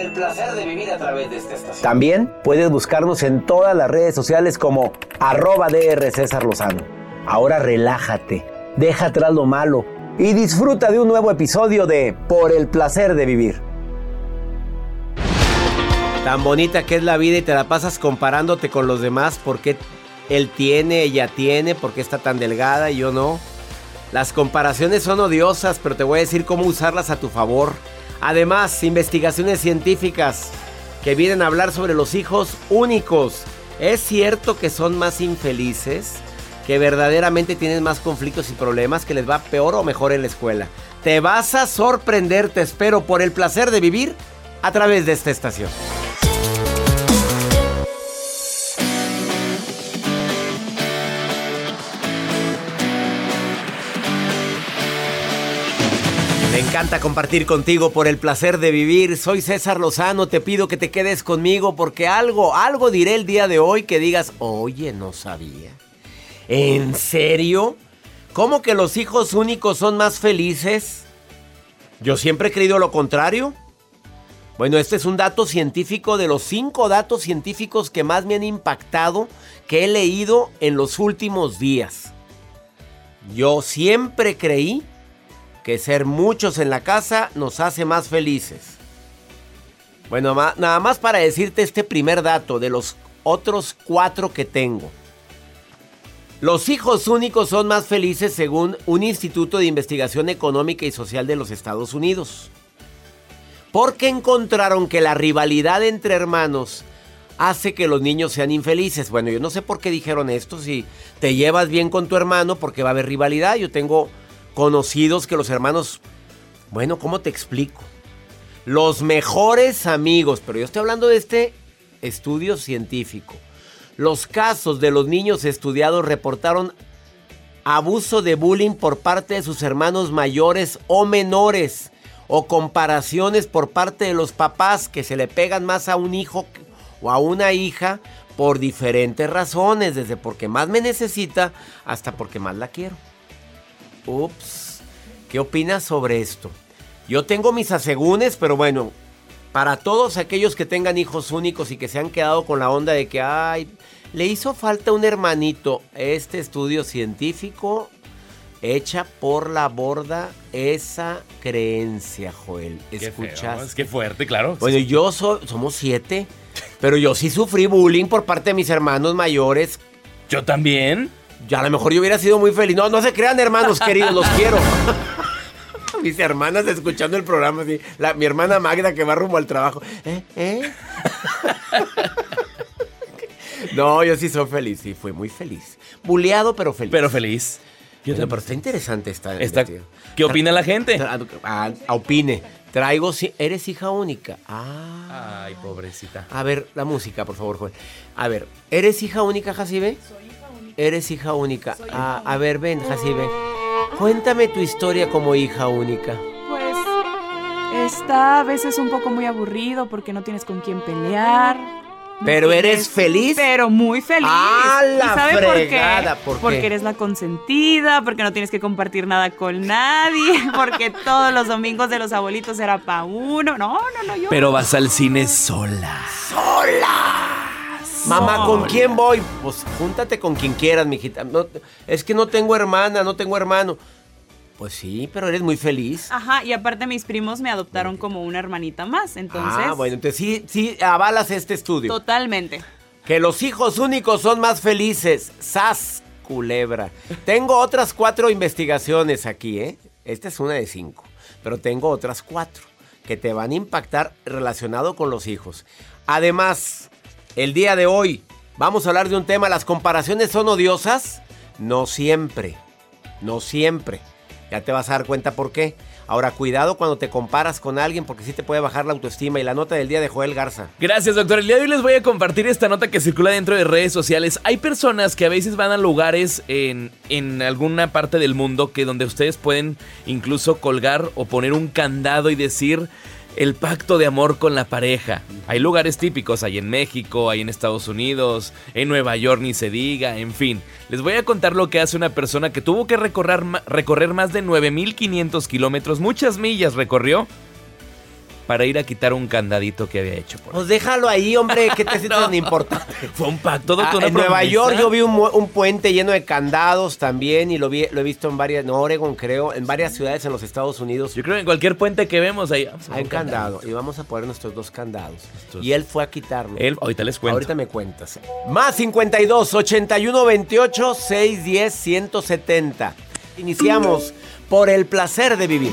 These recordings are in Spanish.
el placer de vivir a través de esta estación. También puedes buscarnos en todas las redes sociales como arroba DR César Lozano. Ahora relájate, deja atrás lo malo y disfruta de un nuevo episodio de Por el placer de vivir. Tan bonita que es la vida y te la pasas comparándote con los demás porque él tiene, ella tiene, porque está tan delgada y yo no. Las comparaciones son odiosas, pero te voy a decir cómo usarlas a tu favor. Además, investigaciones científicas que vienen a hablar sobre los hijos únicos. ¿Es cierto que son más infelices? ¿Que verdaderamente tienen más conflictos y problemas? ¿Que les va peor o mejor en la escuela? Te vas a sorprender, te espero, por el placer de vivir a través de esta estación. Encanta compartir contigo por el placer de vivir. Soy César Lozano, te pido que te quedes conmigo porque algo, algo diré el día de hoy que digas, oye, no sabía. ¿En serio? ¿Cómo que los hijos únicos son más felices? Yo siempre he creído lo contrario. Bueno, este es un dato científico de los cinco datos científicos que más me han impactado que he leído en los últimos días. Yo siempre creí que ser muchos en la casa nos hace más felices. Bueno, nada más para decirte este primer dato de los otros cuatro que tengo. Los hijos únicos son más felices según un Instituto de Investigación Económica y Social de los Estados Unidos. Porque encontraron que la rivalidad entre hermanos hace que los niños sean infelices. Bueno, yo no sé por qué dijeron esto, si te llevas bien con tu hermano porque va a haber rivalidad. Yo tengo conocidos que los hermanos, bueno, ¿cómo te explico? Los mejores amigos, pero yo estoy hablando de este estudio científico. Los casos de los niños estudiados reportaron abuso de bullying por parte de sus hermanos mayores o menores o comparaciones por parte de los papás que se le pegan más a un hijo o a una hija por diferentes razones, desde porque más me necesita hasta porque más la quiero. Ups. ¿Qué opinas sobre esto? Yo tengo mis asegúnes, pero bueno, para todos aquellos que tengan hijos únicos y que se han quedado con la onda de que, ay, le hizo falta un hermanito, este estudio científico echa por la borda esa creencia, Joel. ¿Escuchas? Qué, fuerte, claro. Bueno, yo somos siete, pero yo sí sufrí bullying por parte de mis hermanos mayores. ¿Yo también? Ya a lo mejor yo hubiera sido muy feliz. No, no se crean, hermanos queridos, los quiero. Mis hermanas escuchando el programa, así. mi hermana Magda que va rumbo al trabajo. ¿Eh? ¿Eh? no, yo sí soy feliz, sí, fui muy feliz. Buleado, pero feliz. Pero feliz. Yo pero está interesante esta. esta ¿Qué opina la gente? Ah, opine. Traigo, eres hija única. Ah. Ay, pobrecita. A ver, la música, por favor, Juan. A ver, ¿eres hija única, Jacibe? Soy Eres hija única. Ah, a ver, ven, Jacibe. Cuéntame tu historia como hija única. Pues está a veces un poco muy aburrido porque no tienes con quién pelear. Pero eres Es- feliz. Pero muy feliz. ¡Ah, la ¿Y sabe fregada! por ¿Por qué? qué? Porque eres la consentida, porque no tienes que compartir nada con nadie, porque todos los domingos de los abuelitos era pa' uno. No, no, no, yo. Pero vas al cine sola. Mamá, ¿con quién voy? Pues júntate con quien quieras, mijita. No, es que no tengo hermana, no tengo hermano. Pues sí, pero eres muy feliz. Ajá, y aparte mis primos me adoptaron como una hermanita más, entonces. ah, bueno, entonces sí, sí avalas este estudio. Totalmente. Que los hijos únicos son más felices. ¡Sas, culebra! Tengo otras cuatro investigaciones aquí, ¿eh? Esta es una de cinco. Pero tengo otras cuatro que te van a impactar relacionado con los hijos. Además, el día de hoy vamos a hablar de un tema. ¿Las comparaciones son odiosas? No siempre. No siempre. Ya te vas a dar cuenta por qué. Ahora, cuidado cuando te comparas con alguien porque sí te puede bajar la autoestima. Y la nota del día de Joel Garza. Gracias, doctor. El día de hoy les voy a compartir esta nota que circula dentro de redes sociales. Hay personas que a veces van a lugares en, en alguna parte del mundo que donde ustedes pueden incluso colgar o poner un candado y decir el pacto de amor con la pareja. Hay lugares típicos, hay en México, hay en Estados Unidos, en Nueva York ni se diga, en fin. Les voy a contar lo que hace una persona que tuvo que recorrer, recorrer más de 9.500 kilómetros, muchas millas recorrió, para ir a quitar un candadito que había hecho. Por Pues déjalo ahí, hombre, ¿qué te sientes No. tan importante? Fue un pacto, Ah, doctor. en Nueva. York yo vi un, puente lleno de candados también y lo, vi, lo he visto en varias, en Oregon creo, en varias ciudades en los Estados Unidos. Yo creo que en cualquier puente que vemos ahí. Hay un candado y vamos a poner nuestros dos candados. Estos- Y él fue a quitarlo. Él, ahorita les cuento. Ahorita me cuentas. Más 52 81 28 610 170. Iniciamos por el placer de vivir.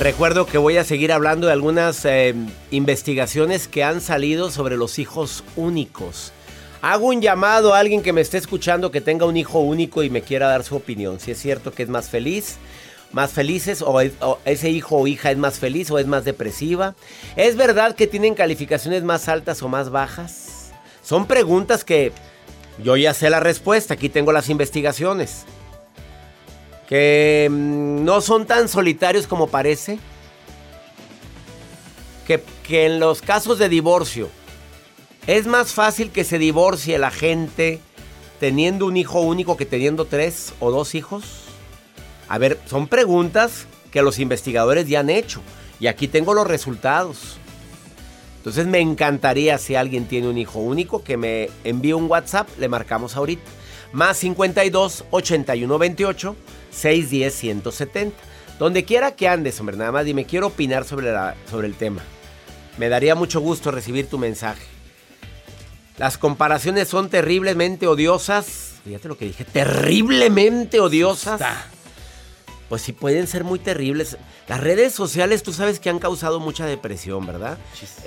Recuerdo que voy a seguir hablando de algunas eh, investigaciones que han salido sobre los hijos únicos. Hago un llamado a alguien que me esté escuchando que tenga un hijo único y me quiera dar su opinión. Si es cierto que es más feliz, más felices, o, es- o ese hijo o hija es más feliz o es más depresiva. ¿Es verdad que tienen calificaciones más altas o más bajas? Son preguntas que yo ya sé la respuesta. Aquí tengo las investigaciones que mm, no son tan solitarios como parece. Que, que en los casos de divorcio es más fácil que se divorcie la gente teniendo un hijo único que teniendo tres o dos hijos. A ver, son preguntas que los investigadores ya han hecho. Y aquí tengo los resultados. Entonces me encantaría si alguien tiene un hijo único que me envíe un WhatsApp, le marcamos ahorita. Más 52 81 28 610 170. Donde quiera que andes, hombre, nada más dime, quiero opinar sobre, la- sobre el tema. Me daría mucho gusto recibir tu mensaje. Las comparaciones son terriblemente odiosas. Fíjate lo que dije, terriblemente odiosas. Pues sí, pueden ser muy terribles. Las redes sociales, tú sabes que han causado mucha depresión, ¿verdad?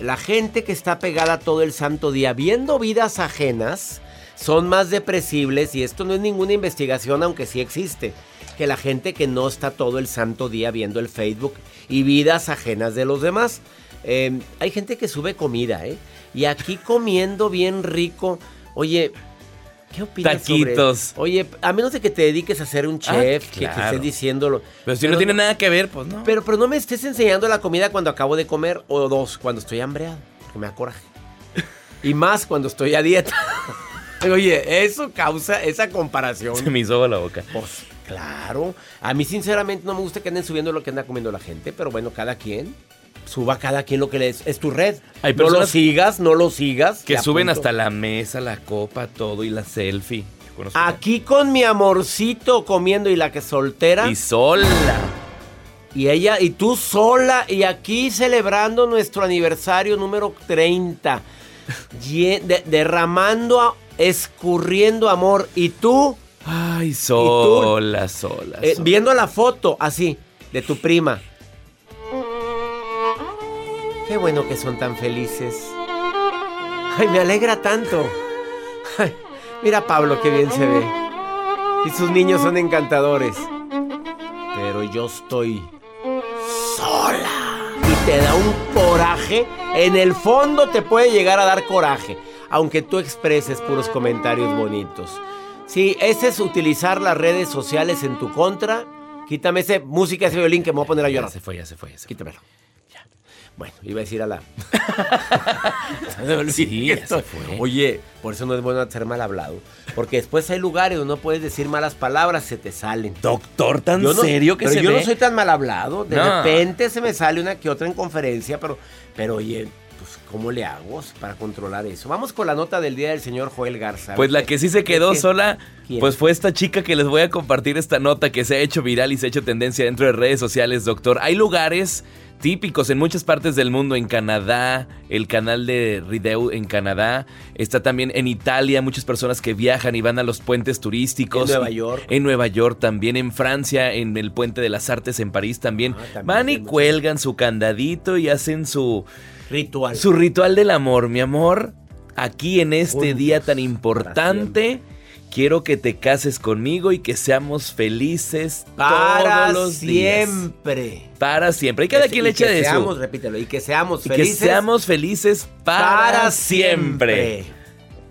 La gente que está pegada todo el santo día viendo vidas ajenas son más depresibles y esto no es ninguna investigación, aunque sí existe. Que la gente que no está todo el santo día viendo el Facebook y vidas ajenas de los demás. Eh, hay gente que sube comida, ¿eh? Y aquí comiendo bien rico. Oye, ¿Qué opinas Taquitos. sobre- Oye, a menos de que te dediques a ser un Ah, chef, que- estés diciéndolo. Pero si no tiene nada que ver, pues no. Pero, pero no me estés enseñando la comida cuando acabo de comer o dos, cuando estoy hambreado, porque me da coraje. Y más cuando estoy a dieta. Oye, eso causa esa comparación. Se me hizo la boca. Pues claro. A mí sinceramente no me gusta que anden subiendo lo que anda comiendo la gente, pero bueno, cada quien. Suba cada quien lo que les... Es tu red. Hay no lo sigas, no lo sigas. Que suben hasta la mesa, la copa, todo y la selfie. Aquí con mi amorcito comiendo y la que soltera. Y sola. Y ella, y tú sola, y aquí celebrando nuestro aniversario número 30. Lle- de- derramando, escurriendo amor. Y tú, Ay, sola, sola. eh, sola. viendo la foto así, de tu prima. Qué bueno que son tan felices. Ay, me alegra tanto. Ay, mira Pablo, qué bien se ve. Y sus niños son encantadores. Pero yo estoy sola. Y te da un coraje. En el fondo te puede llegar a dar coraje. Aunque tú expreses puros comentarios bonitos. Sí, ese es utilizar las redes sociales en tu contra. Quítame ese música, ese violín que me voy a poner a Ya llorar. se fue, ya se fue, ya se fue. Quítamelo. Ya. Bueno, iba a decir a la. Sí, ya se fue. Oye, por eso no es bueno ser mal hablado. Porque después hay lugares donde no puedes decir malas palabras, se te salen. Doctor, tan Yo no- serio que pero se yo ve. no soy tan mal hablado. De No. repente se me sale una que otra en conferencia, pero, pero oye, ¿cómo le hago para controlar eso? Vamos con la nota del día del señor Joel Garza. Pues la que sí se quedó sola, ¿Quién? pues fue esta chica que les voy a compartir esta nota que se ha hecho viral y se ha hecho tendencia dentro de redes sociales, doctor. Hay lugares típicos en muchas partes del mundo, en Canadá, el canal de Rideu en Canadá, está también en Italia, muchas personas que viajan y van a los puentes turísticos. En Nueva York. En Nueva York también, en Francia, en el puente de las artes en París también. Ah, también van y cuelgan su candadito y hacen su... Ritual. Su ritual del amor, mi amor. Aquí en este Juntos, día tan importante, quiero que te cases conmigo y que seamos felices Para todos los días. siempre. Para siempre. Y cada quien le echa que de seamos, repítelo, y que seamos Y que felices. seamos felices para, siempre.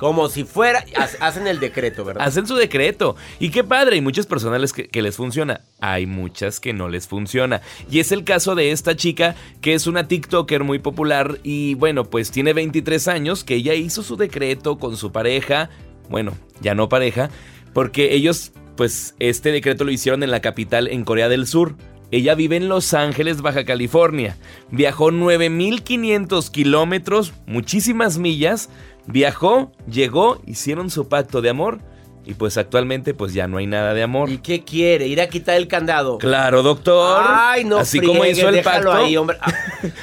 Como si fuera. ha- Hacen el decreto, ¿verdad? Hacen su decreto. Y qué padre, hay muchas personas que, que les funciona. Hay muchas que no les funciona. Y es el caso de esta chica que es una TikToker muy popular y bueno, pues tiene 23 años, que ella hizo su decreto con su pareja. Bueno, ya no pareja, porque ellos, pues este decreto lo hicieron en la capital, en Corea del Sur. Ella vive en Los Ángeles, Baja California. Viajó 9.500 kilómetros, muchísimas millas. Viajó, llegó, hicieron su pacto de amor. Y pues actualmente pues ya no hay nada de amor. ¿Y qué quiere? ¿Ir a quitar el candado? Claro, doctor. Ay, no Así como hizo el pacto. ahí, hombre. Ah,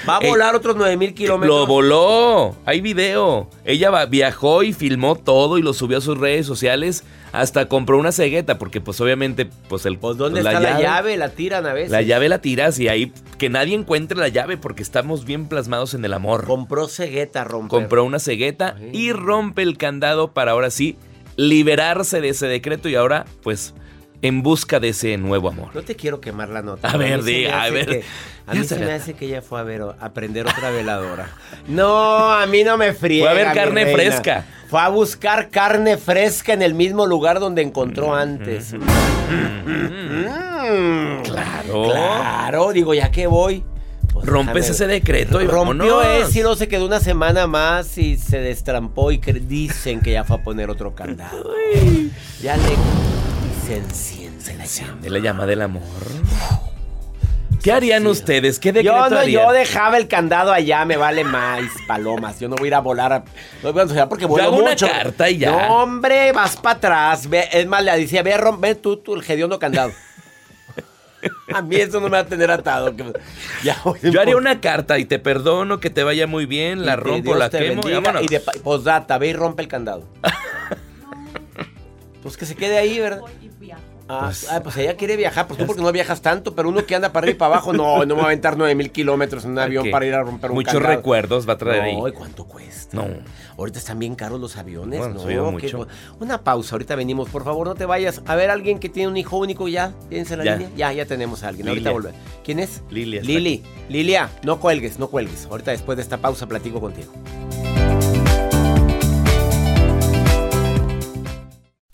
Va a Ey, volar otros 9000 kilómetros. Lo voló. Hay video. Ella viajó y filmó todo y lo subió a sus redes sociales. Hasta compró una cegueta porque pues obviamente pues el Pues ¿dónde pues, está la llave? La tiran a veces. La llave la tiras y ahí que nadie encuentre la llave porque estamos bien plasmados en el amor. Compró cegueta, romper. Compró una cegueta Ay. y rompe el candado para ahora sí liberarse de ese decreto y ahora pues en busca de ese nuevo amor. No te quiero quemar la nota. A ver, diga, a ver. que- a mí se me hace que ella fue a ver a prender otra veladora. No, a mí no me friega. Fue a ver carne fresca. Fue a buscar carne fresca en el mismo lugar donde encontró antes. Mm, Claro. Claro, digo, ya que voy. Pues Rompes déjame- ese decreto y Rompió vámonos. ese y no se quedó una semana más y se destrampó y dicen que ya fue a poner otro candado. Ya le... Y se enciende la llama. La llama del amor. ¿Qué harían ustedes? ¿Qué decreto Yo no, harían? yo dejaba el candado allá, me vale más, palomas. Yo no voy a ir a volar a, no voy a volar porque vuelo hago una mucho. carta y ya. No, hombre, vas para atrás. Ve, es más, le decía, ve, rom- ve tú, tú, el hediondo candado. A mí eso no me va a tener atado. que- Ya voy Yo haría una carta y te perdono, que te vaya muy bien, la rompo, Dios la te quemo y bendiga, y de posdata, ve y rompe el candado. pues que se quede ahí, ¿verdad? Ah, pues, ah, pues ella quiere viajar, pues tú porque no viajas tanto, pero uno que anda para arriba y para abajo, no, no me va a aventar 9 mil kilómetros en un avión para ir a romper un Muchos recuerdos va a traer ahí. No, ¿y cuánto cuesta? No. Ahorita están bien caros los aviones, Bueno, ¿no? mucho. Una pausa, ahorita venimos, por favor, no te vayas. A ver, alguien que tiene un hijo único ya, ¿tienes en la Ya. línea? Ya, ya tenemos a alguien, Lilia. ahorita volver. ¿Quién es? Lilia Lili, Lilia, no cuelgues, no cuelgues. Ahorita después de esta pausa platico contigo.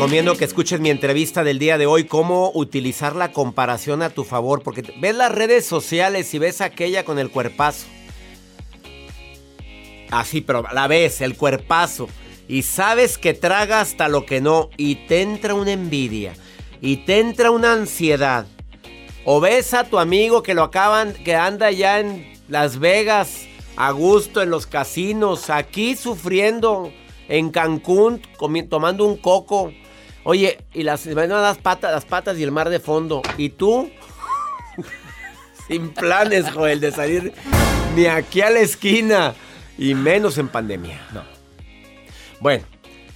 Recomiendo que escuches mi entrevista del día de hoy, cómo utilizar la comparación a tu favor, porque ves las redes sociales y ves aquella con el cuerpazo. Así, pero la ves, el cuerpazo. Y sabes que traga hasta lo que no. Y te entra una envidia. Y te entra una ansiedad. O ves a tu amigo que lo acaban, que anda ya en Las Vegas, a gusto en los casinos, aquí sufriendo en Cancún, tomando un coco. Oye, y las, las patas, las patas y el mar de fondo. Y tú, sin planes, Joel, de salir ni aquí a la esquina. Y menos en pandemia. No. Bueno,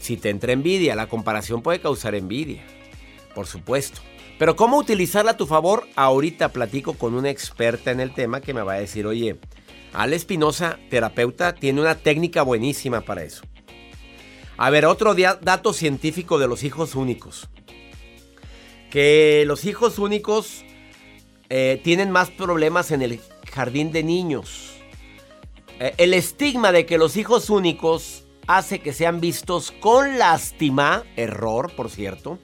si te entra envidia, la comparación puede causar envidia. Por supuesto. Pero cómo utilizarla a tu favor, ahorita platico con una experta en el tema que me va a decir, oye, Ale Espinosa, terapeuta, tiene una técnica buenísima para eso. A ver, otro dato científico de los hijos únicos. Que los hijos únicos eh, tienen más problemas en el jardín de niños. Eh, el estigma de que los hijos únicos hace que sean vistos con lástima, error, por cierto,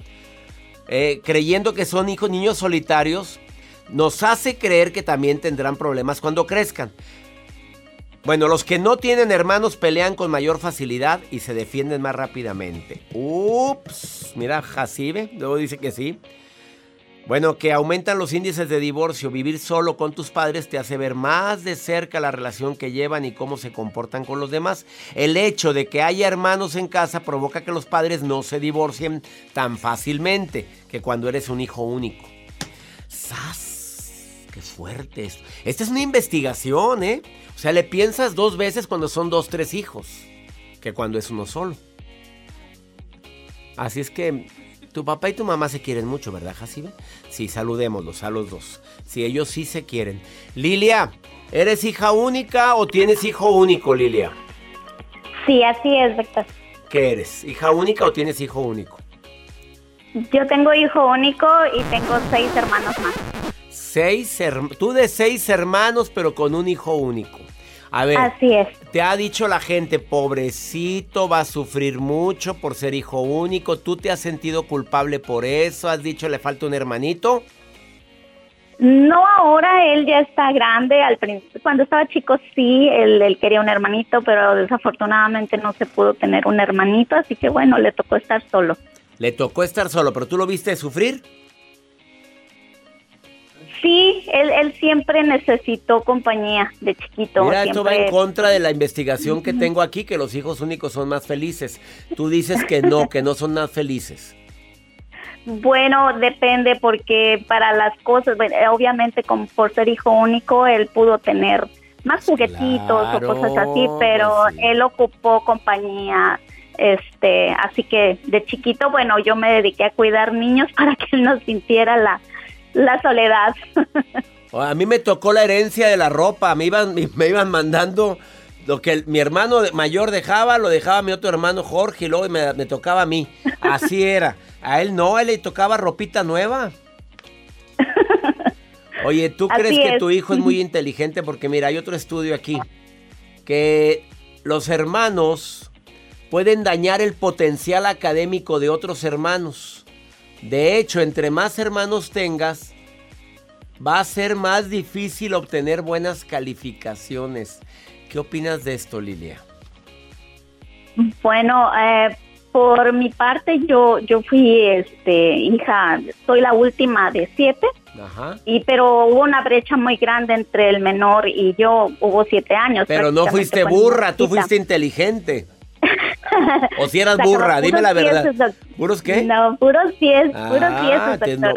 eh, creyendo que son hijos niños solitarios, nos hace creer que también tendrán problemas cuando crezcan. Bueno, los que no tienen hermanos pelean con mayor facilidad y se defienden más rápidamente. Ups, mira, Jacibe, luego dice que sí. Bueno, que aumentan los índices de divorcio. Vivir solo con tus padres te hace ver más de cerca la relación que llevan y cómo se comportan con los demás. El hecho de que haya hermanos en casa provoca que los padres no se divorcien tan fácilmente que cuando eres un hijo único. ¡Sas! ¡Qué fuerte esto! Esta es una investigación, ¿eh? O sea, le piensas dos veces cuando son dos, tres hijos que cuando es uno solo. Así es que tu papá y tu mamá se quieren mucho, ¿verdad, Jacibe? Sí, saludémoslos a los dos. Sí, ellos sí se quieren. Lilia, ¿eres hija única o tienes hijo único, Lilia? Sí, así es, Víctor. ¿Qué eres? ¿Hija única o tienes hijo único? Yo tengo hijo único y tengo seis hermanos más. Seis. Tú de seis hermanos, pero con un hijo único. A ver. Así es. Te ha dicho la gente, pobrecito, va a sufrir mucho por ser hijo único. ¿Tú te has sentido culpable por eso? ¿Has dicho le falta un hermanito? No ahora, él ya está grande. Al principio, cuando estaba chico, sí, él, él quería un hermanito, pero desafortunadamente no se pudo tener un hermanito, así que bueno, le tocó estar solo. Le tocó estar solo, pero tú lo viste sufrir. Sí, él, él siempre necesitó compañía de chiquito. Mira, esto va en siempre- contra de la investigación que tengo aquí, que los hijos únicos son más felices. Tú dices que no, que no son más felices. Bueno, depende porque para las cosas, bueno, obviamente como por ser hijo único, él pudo tener más juguetitos claro, o cosas así, pero pues sí. él ocupó compañía. Este, así que de chiquito, bueno, yo me dediqué a cuidar niños para que él no sintiera la, la soledad. A mí me tocó la herencia de la ropa. Me iban, me iban mandando lo que el- mi hermano mayor dejaba, lo dejaba mi otro hermano Jorge y luego me, me tocaba a mí. Así era. A él no, a él le tocaba ropita nueva. Oye, ¿tú Así crees que tu hijo es muy inteligente? Porque mira, hay otro estudio aquí. Que los hermanos pueden dañar el potencial académico de otros hermanos. De hecho, entre más hermanos tengas, va a ser más difícil obtener buenas calificaciones. ¿Qué opinas de esto, Lilia? Bueno, eh, por mi parte, yo, yo fui, este, hija, soy la última de siete. Ajá. Y pero hubo una brecha muy grande entre el menor y yo, hubo siete años. Pero no fuiste burra, tú fuiste inteligente. O si eras Sacaba burra, dime puros la verdad. ¿Puros qué? No, puros puros Ah, diez, te- no,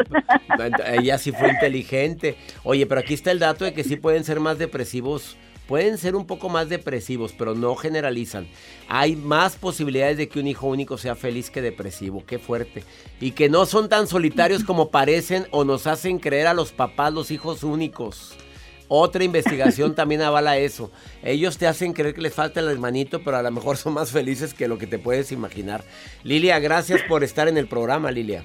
ella sí fue inteligente. Oye, pero aquí está el dato de que sí pueden ser más depresivos. Pueden ser un poco más depresivos, pero no generalizan. Hay más posibilidades de que un hijo único sea feliz que depresivo. Qué fuerte. Y que no son tan solitarios como parecen o nos hacen creer a los papás los hijos únicos. Otra investigación también avala eso. Ellos te hacen creer que les falta el hermanito, pero a lo mejor son más felices que lo que te puedes imaginar. Lilia, gracias por estar en el programa, Lilia.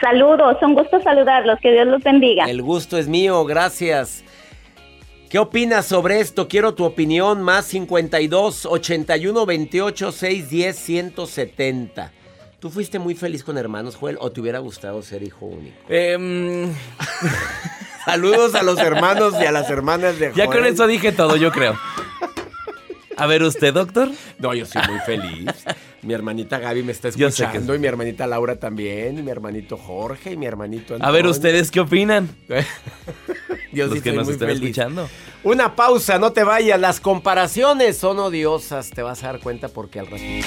Saludos, un gusto saludarlos, que Dios los bendiga. El gusto es mío, gracias. ¿Qué opinas sobre esto? Quiero tu opinión. Más 52 81 28 610 170. ¿Tú fuiste muy feliz con hermanos, Joel, o te hubiera gustado ser hijo único? Em, Saludos a los hermanos y a las hermanas de ya Joel. con eso dije todo, yo creo. A ver, ¿usted, doctor? No, yo soy muy feliz. Mi hermanita Gaby me está Yo sé que escuchando y mi hermanita Laura también, y mi hermanito Jorge y mi hermanito A Antonio. ver, ¿ustedes qué opinan? Yo Los sí que nos muy estén feliz. escuchando. Una pausa, no te vayas. Las comparaciones son odiosas. Te vas a dar cuenta porque al ratito.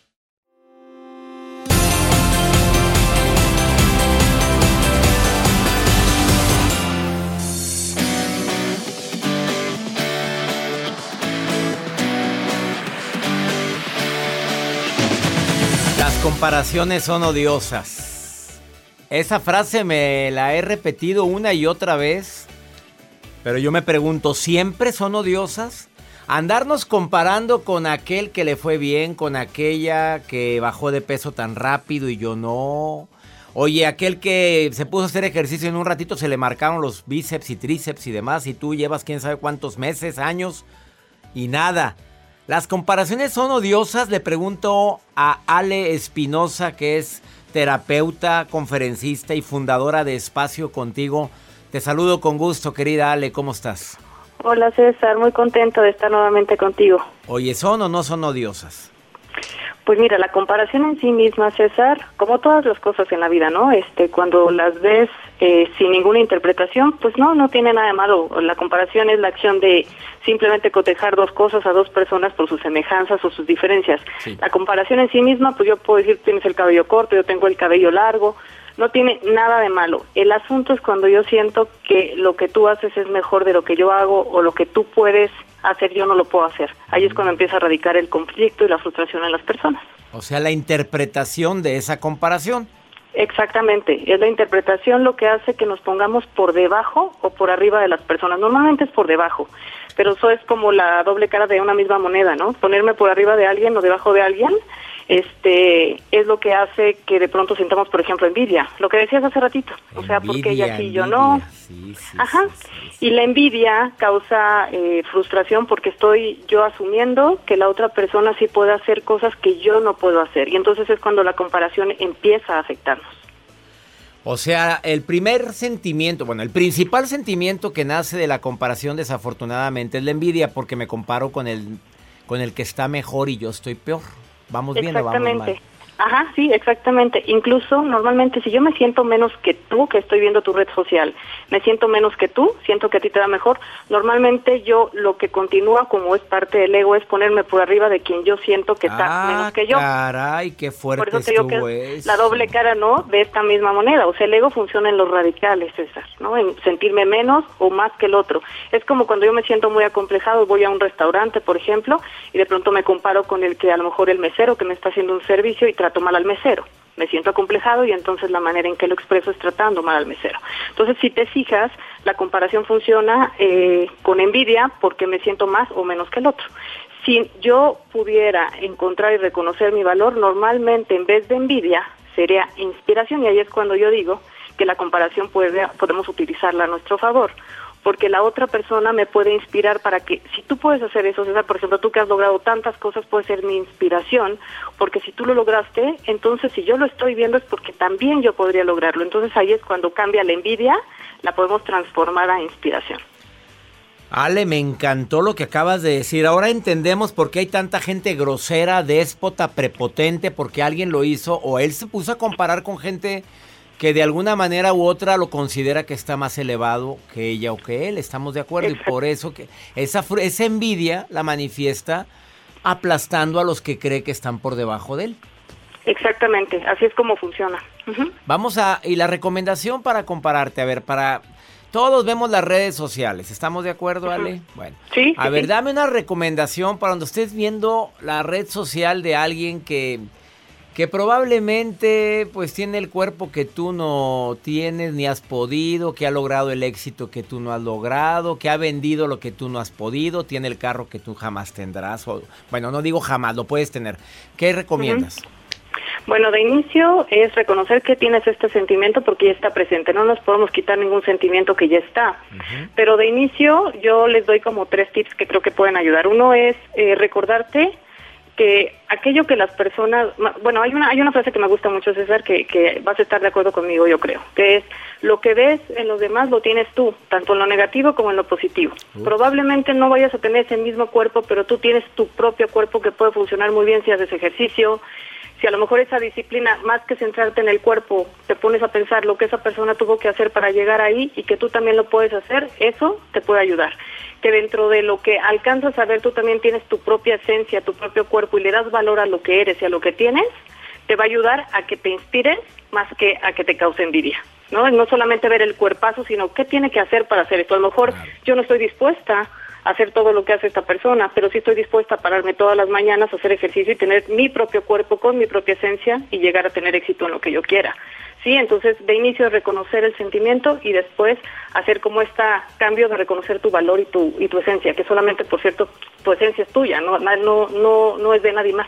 Comparaciones son odiosas. Esa frase me la he repetido una y otra vez. Pero yo me pregunto, ¿siempre son odiosas? Andarnos comparando con aquel que le fue bien, con aquella que bajó de peso tan rápido y yo no. Oye, aquel que se puso a hacer ejercicio en un ratito se le marcaron los bíceps y tríceps y demás y tú llevas quién sabe cuántos meses, años y nada. Las comparaciones son odiosas, le pregunto a Ale Espinosa, que es terapeuta, conferencista y fundadora de Espacio Contigo. Te saludo con gusto, querida Ale, ¿cómo estás? Hola César, muy contento de estar nuevamente contigo. Oye, ¿son o no son odiosas? Pues mira, la comparación en sí misma, César, como todas las cosas en la vida, ¿no? Este, cuando las ves eh, sin ninguna interpretación, pues no, no tiene nada de malo. La comparación es la acción de simplemente cotejar dos cosas a dos personas por sus semejanzas o sus diferencias. La comparación en sí misma, pues yo puedo decir, tienes el cabello corto, yo tengo el cabello largo, no tiene nada de malo. El asunto es cuando yo siento que lo que tú haces es mejor de lo que yo hago o lo que tú puedes hacer yo no lo puedo hacer. Ahí es cuando empieza a radicar el conflicto y la frustración en las personas. O sea, la interpretación de esa comparación. Exactamente, es la interpretación lo que hace que nos pongamos por debajo o por arriba de las personas. Normalmente es por debajo, pero eso es como la doble cara de una misma moneda, ¿no? Ponerme por arriba de alguien o debajo de alguien este es lo que hace que de pronto sintamos, por ejemplo, envidia. Lo que decías hace ratito, o sea, porque ella sí y yo no. Ajá. Y la envidia causa eh, frustración porque estoy yo asumiendo que la otra persona sí puede hacer cosas que yo no puedo hacer. Y entonces es cuando la comparación empieza a afectarnos. O sea, el primer sentimiento, bueno, el principal sentimiento que nace de la comparación desafortunadamente es la envidia porque me comparo con el con el que está mejor y yo estoy peor. Vamos bien o vamos mal. Ajá, sí, exactamente. Incluso normalmente si yo me siento menos que tú, que estoy viendo tu red social, me siento menos que tú, siento que a ti te da mejor, normalmente yo lo que continúa como es parte del ego es ponerme por arriba de quien yo siento que está Ah, menos que yo. Caray, qué fuerte Por eso te digo que es la doble cara, ¿no? De esta misma moneda. O sea, el ego funciona en los radicales, César, ¿no? En sentirme menos o más que el otro. Es como cuando yo me siento muy acomplejado, voy a un restaurante, por ejemplo, y de pronto me comparo con el que a lo mejor el mesero que me está haciendo un servicio y trato mal al mesero. Me siento acomplejado y entonces la manera en que lo expreso es tratando mal al mesero. Entonces, si te fijas, la comparación funciona eh, con envidia porque me siento más o menos que el otro. Si yo pudiera encontrar y reconocer mi valor, normalmente en vez de envidia sería inspiración y ahí es cuando yo digo que la comparación puede, podemos utilizarla a nuestro favor porque la otra persona me puede inspirar para que, si tú puedes hacer eso, César, por ejemplo, tú que has logrado tantas cosas, puede ser mi inspiración, porque si tú lo lograste, entonces si yo lo estoy viendo es porque también yo podría lograrlo. Entonces ahí es cuando cambia la envidia, la podemos transformar a inspiración. Ale, me encantó lo que acabas de decir. Ahora entendemos por qué hay tanta gente grosera, déspota, prepotente, porque alguien lo hizo o él se puso a comparar con gente que de alguna manera u otra lo considera que está más elevado que ella o que él. Estamos de acuerdo y por eso que esa, esa envidia la manifiesta aplastando a los que cree que están por debajo de él. Exactamente, así es como funciona. Vamos a y la recomendación para compararte, a ver, para Todos vemos las redes sociales, ¿estamos de acuerdo, Ale? Bueno. Sí. A sí, ver, sí. dame una recomendación para cuando estés viendo la red social de alguien que, que probablemente pues tiene el cuerpo que tú no tienes ni has podido, que ha logrado el éxito que tú no has logrado, que ha vendido lo que tú no has podido, tiene el carro que tú jamás tendrás. O, bueno, no digo jamás, lo puedes tener. ¿Qué recomiendas? Bueno, de inicio es reconocer que tienes este sentimiento porque ya está presente. No nos podemos quitar ningún sentimiento que ya está. Pero de inicio yo les doy como tres tips que creo que pueden ayudar. Uno es eh, recordarte que aquello que las personas, bueno, hay una hay una frase que me gusta mucho César que, que vas a estar de acuerdo conmigo, yo creo, que es lo que ves en los demás lo tienes tú, tanto en lo negativo como en lo positivo. Probablemente no vayas a tener ese mismo cuerpo, pero tú tienes tu propio cuerpo que puede funcionar muy bien si haces ejercicio, si a lo mejor esa disciplina, más que centrarte en el cuerpo, te pones a pensar lo que esa persona tuvo que hacer para llegar ahí y que tú también lo puedes hacer, eso te puede ayudar. Que dentro de lo que alcanzas a ver, tú también tienes tu propia esencia, tu propio cuerpo y le das valor a lo que eres y a lo que tienes, te va a ayudar a que te inspires más que a que te cause envidia. ¿no? No solamente ver el cuerpazo, sino qué tiene que hacer para hacer esto. A lo mejor yo no estoy dispuesta hacer todo lo que hace esta persona, pero sí estoy dispuesta a pararme todas las mañanas a hacer ejercicio y tener mi propio cuerpo con mi propia esencia y llegar a tener éxito en lo que yo quiera. Sí, entonces de inicio reconocer el sentimiento y después hacer como este cambio de reconocer tu valor y tu y tu esencia, que solamente por cierto tu esencia es tuya, no no no no es de nadie más.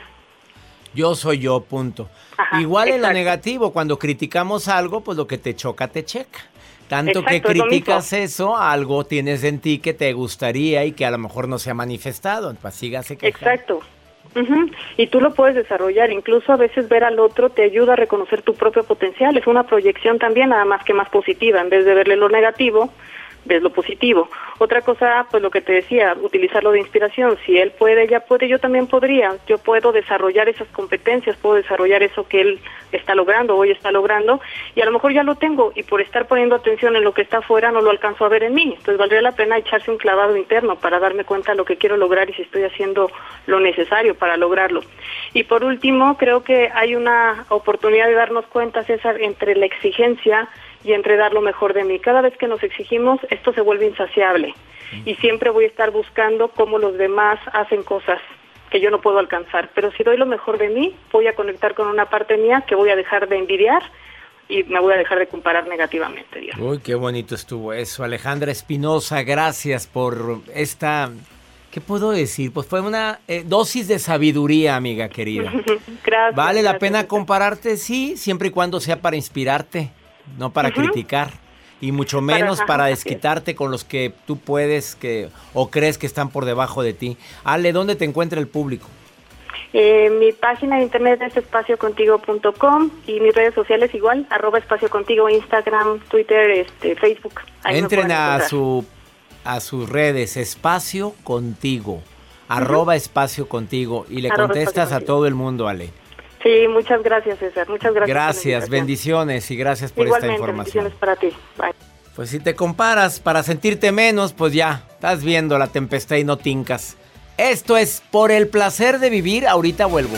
Yo soy yo, punto. Ajá, Igual en lo exacto. negativo, cuando criticamos algo, pues lo que te choca, te checa. Tanto Exacto, que criticas eso, algo tienes en ti que te gustaría y que a lo mejor no se ha manifestado. Pues sígase quejando. Exacto. Ujú. Y tú lo puedes desarrollar, incluso a veces ver al otro te ayuda a reconocer tu propio potencial, es una proyección también, nada más que más positiva, en vez de verle lo negativo, ves lo positivo. Otra cosa, pues lo que te decía, utilizarlo de inspiración, si él puede, ella puede, yo también podría, yo puedo desarrollar esas competencias, puedo desarrollar eso que él está logrando, hoy está logrando, y a lo mejor ya lo tengo, y por estar poniendo atención en lo que está afuera no lo alcanzo a ver en mí, entonces valdría la pena echarse un clavado interno para darme cuenta de lo que quiero lograr y si estoy haciendo lo necesario para lograrlo. Y por último, creo que hay una oportunidad de darnos cuenta, César, entre la exigencia y entre dar lo mejor de mí. Cada vez que nos exigimos, esto se vuelve insaciable y siempre voy a estar buscando cómo los demás hacen cosas que yo no puedo alcanzar. Pero si doy lo mejor de mí, voy a conectar con una parte mía que voy a dejar de envidiar y me voy a dejar de comparar negativamente. Dios. Uy, qué bonito estuvo eso. Alejandra Espinosa, gracias por esta... ¿Qué puedo decir? Pues fue una eh, dosis de sabiduría, amiga querida. Gracias. ¿Vale la gracias, pena compararte? Sí, siempre y cuando sea para inspirarte, no para criticar. Y mucho menos para desquitarte con los que tú puedes que o crees que están por debajo de ti. Ale, ¿dónde te encuentra el público? Eh, mi página de internet es espaciocontigo.com y mis redes sociales igual, arroba espacio contigo, Instagram, Twitter, este, Facebook. Ahí Entren a su a sus redes, espacio contigo, arroba espacio contigo y le Arroba contestas a todo el mundo, Ale. Sí, muchas gracias, César. Muchas gracias. Gracias, bendiciones y gracias por Igualmente, esta información. bendiciones para ti. Bye. Pues si te comparas para sentirte menos, pues ya, estás viendo la tempestad y no tincas. Esto es por el placer de vivir, ahorita vuelvo.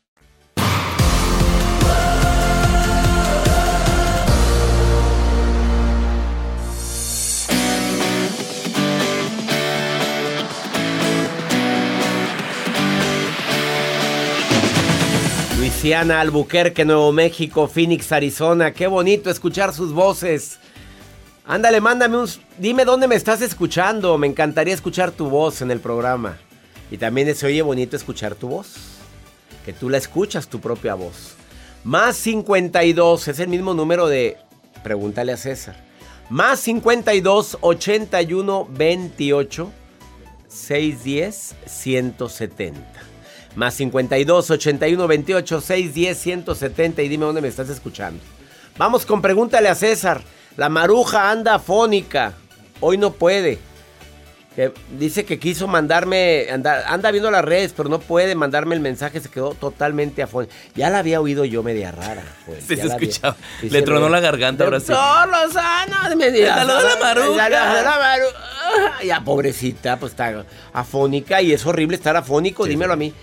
Luisiana, Albuquerque, Nuevo México, Phoenix, Arizona. Qué bonito escuchar sus voces. Ándale, mándame un... Dime dónde me estás escuchando. Me encantaría escuchar tu voz en el programa. Y también se oye bonito escuchar tu voz. Que tú la escuchas, tu propia voz. Más 52, es el mismo número de... Pregúntale a César. Más 52, 81, 28, 610, 170. Más 52, 81, 28, 610, 170. Y dime dónde me estás escuchando. Vamos con pregúntale a César. La maruja anda afónica. Hoy no puede. Que dice que quiso mandarme, anda, anda viendo las redes, pero no puede mandarme el mensaje, se quedó totalmente afónica. Ya la había oído yo media rara. Pues, Sí, se escuchaba. Le tronó la garganta ahora sí. Doctor Lozano, me diga. Saluda a la maruja. Saluda a la maruja. Ya, pobrecita, pues está afónica y es horrible estar afónico, dímelo a mí.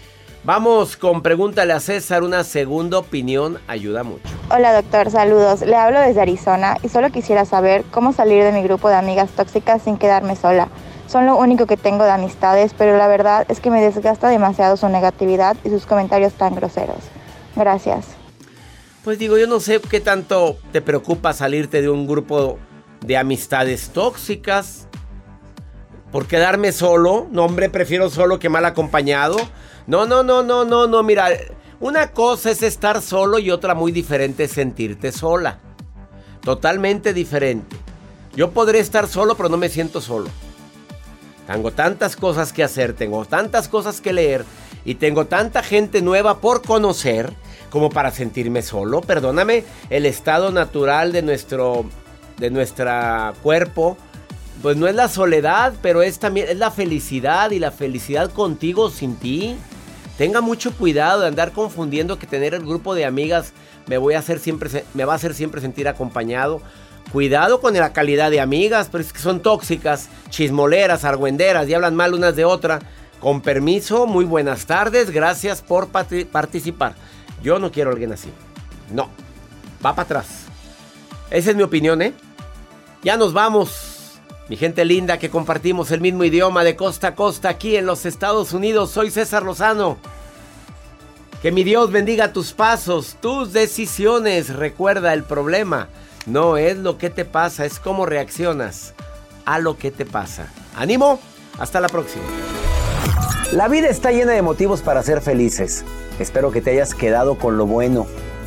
Vamos con pregúntale a César, una segunda opinión ayuda mucho. Hola doctor, saludos. Le hablo desde Arizona y solo quisiera saber cómo salir de mi grupo de amigas tóxicas sin quedarme sola. Son lo único que tengo de amistades, pero la verdad es que me desgasta demasiado su negatividad y sus comentarios tan groseros. Gracias. Pues digo, yo no sé qué tanto te preocupa salirte de un grupo de amistades tóxicas. ¿Por quedarme solo? No, hombre, prefiero solo que mal acompañado. No, no, no, no, no, no, mira, una cosa es estar solo y otra muy diferente es sentirte sola. Totalmente diferente. Yo podré estar solo, pero no me siento solo. Tengo tantas cosas que hacer, tengo tantas cosas que leer y tengo tanta gente nueva por conocer como para sentirme solo. Perdóname, el estado natural de nuestro de nuestra cuerpo pues no es la soledad, pero es también es la felicidad y la felicidad contigo sin ti. Tenga mucho cuidado de andar confundiendo que tener el grupo de amigas me voy a hacer siempre me va a hacer siempre sentir acompañado. Cuidado con la calidad de amigas, pero es que son tóxicas, chismoleras, argüenderas y hablan mal unas de otra. Con permiso, muy buenas tardes, gracias por participar. Yo no quiero a alguien así. No, va para atrás. Esa es mi opinión, ¿eh? Ya nos vamos. Mi gente linda que compartimos el mismo idioma de costa a costa aquí en los Estados Unidos. Soy César Lozano. Que mi Dios bendiga tus pasos, tus decisiones. Recuerda, el problema no es lo que te pasa, es cómo reaccionas a lo que te pasa. Ánimo, hasta la próxima. La vida está llena de motivos para ser felices. Espero que te hayas quedado con lo bueno